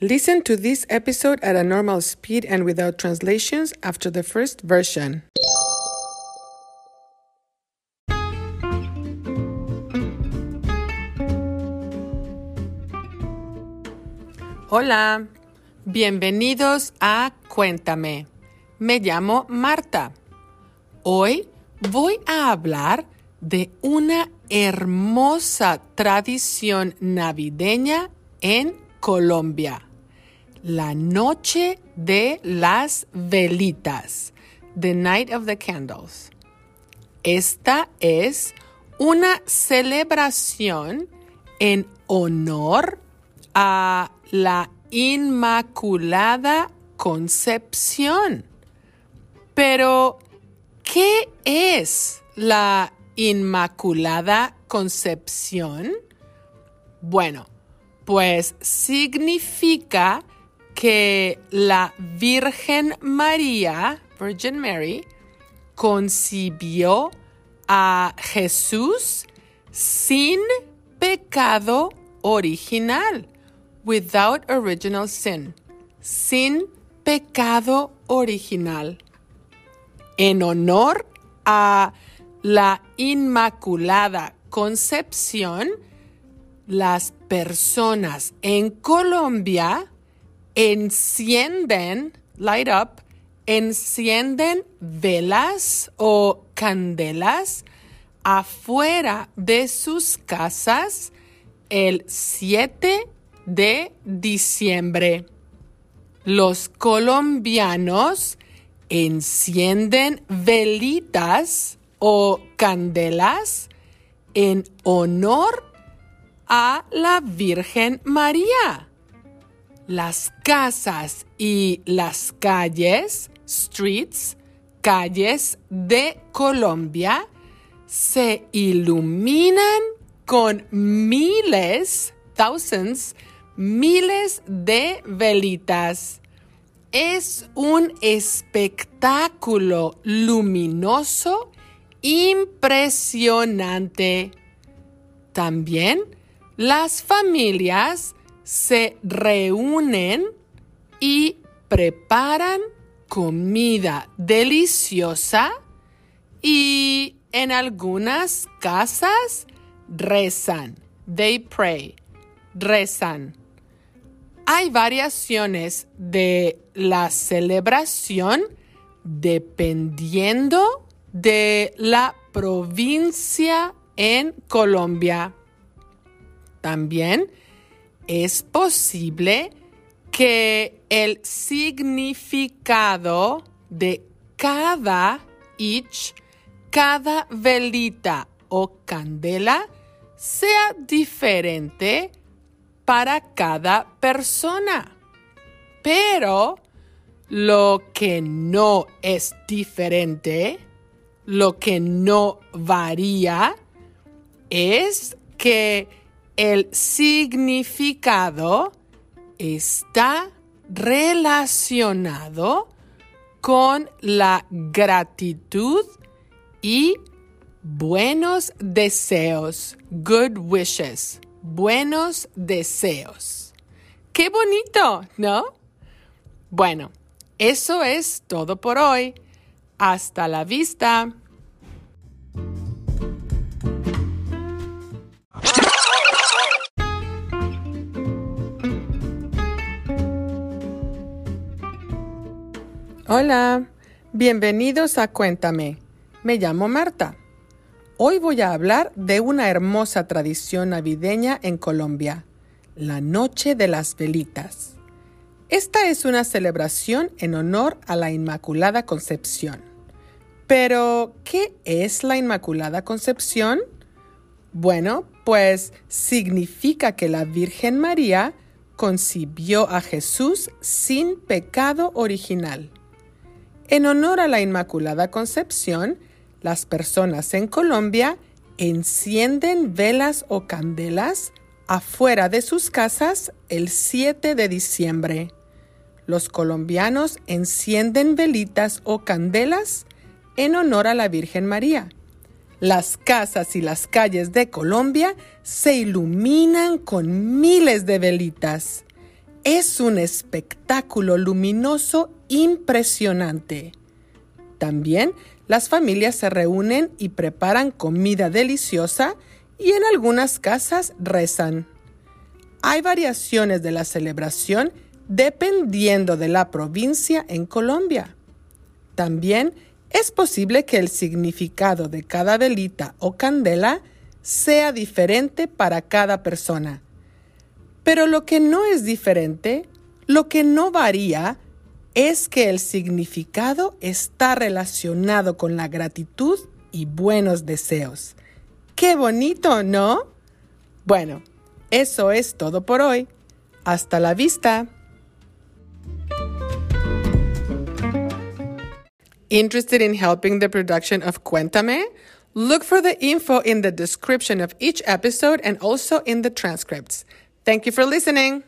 Listen to this episode at a normal speed and without translations after the first version. Hola, bienvenidos a Cuéntame. Me llamo Marta. Hoy voy a hablar de una hermosa tradición navideña en Colombia. La noche de las velitas. The Night of the Candles. Esta es una celebración en honor a la Inmaculada Concepción. Pero, ¿qué es la Inmaculada Concepción? Bueno, pues significa que la Virgen María, Virgin Mary, concibió a Jesús sin pecado original, without original sin, sin pecado original. En honor a la Inmaculada Concepción, las personas en Colombia encienden, light up, encienden velas o candelas afuera de sus casas el 7 de diciembre. Los colombianos encienden velitas o candelas en honor a la Virgen María. Las casas y las calles, streets, calles de Colombia se iluminan con miles, thousands, miles de velitas. Es un espectáculo luminoso impresionante. También las familias se reúnen y preparan comida deliciosa y en algunas casas rezan. They pray. Rezan. Hay variaciones de la celebración dependiendo de la provincia en Colombia. También es posible que el significado de cada each, cada velita o candela sea diferente para cada persona. Pero lo que no es diferente, lo que no varía, es que el significado está relacionado con la gratitud y buenos deseos, good wishes, buenos deseos. Qué bonito, ¿no? Bueno, eso es todo por hoy. Hasta la vista. Hola, bienvenidos a Cuéntame. Me llamo Marta. Hoy voy a hablar de una hermosa tradición navideña en Colombia, la Noche de las Velitas. Esta es una celebración en honor a la Inmaculada Concepción. Pero, ¿qué es la Inmaculada Concepción? Bueno, pues significa que la Virgen María concibió a Jesús sin pecado original. En honor a la Inmaculada Concepción, las personas en Colombia encienden velas o candelas afuera de sus casas el 7 de diciembre. Los colombianos encienden velitas o candelas en honor a la Virgen María. Las casas y las calles de Colombia se iluminan con miles de velitas Es un espectáculo luminoso impresionante. También las familias se reúnen y preparan comida deliciosa y en algunas casas rezan. Hay variaciones de la celebración dependiendo de la provincia en Colombia. También es posible que el significado de cada velita o candela sea diferente para cada persona. Pero lo que no es diferente, lo que no varía, es que el significado está relacionado con la gratitud y buenos deseos. ¡Qué bonito, ¿no? Bueno, eso es todo por hoy. Hasta la vista. Interested in helping the production of Cuéntame? Look for the info in the description of each episode and also in the transcripts. Thank you for listening.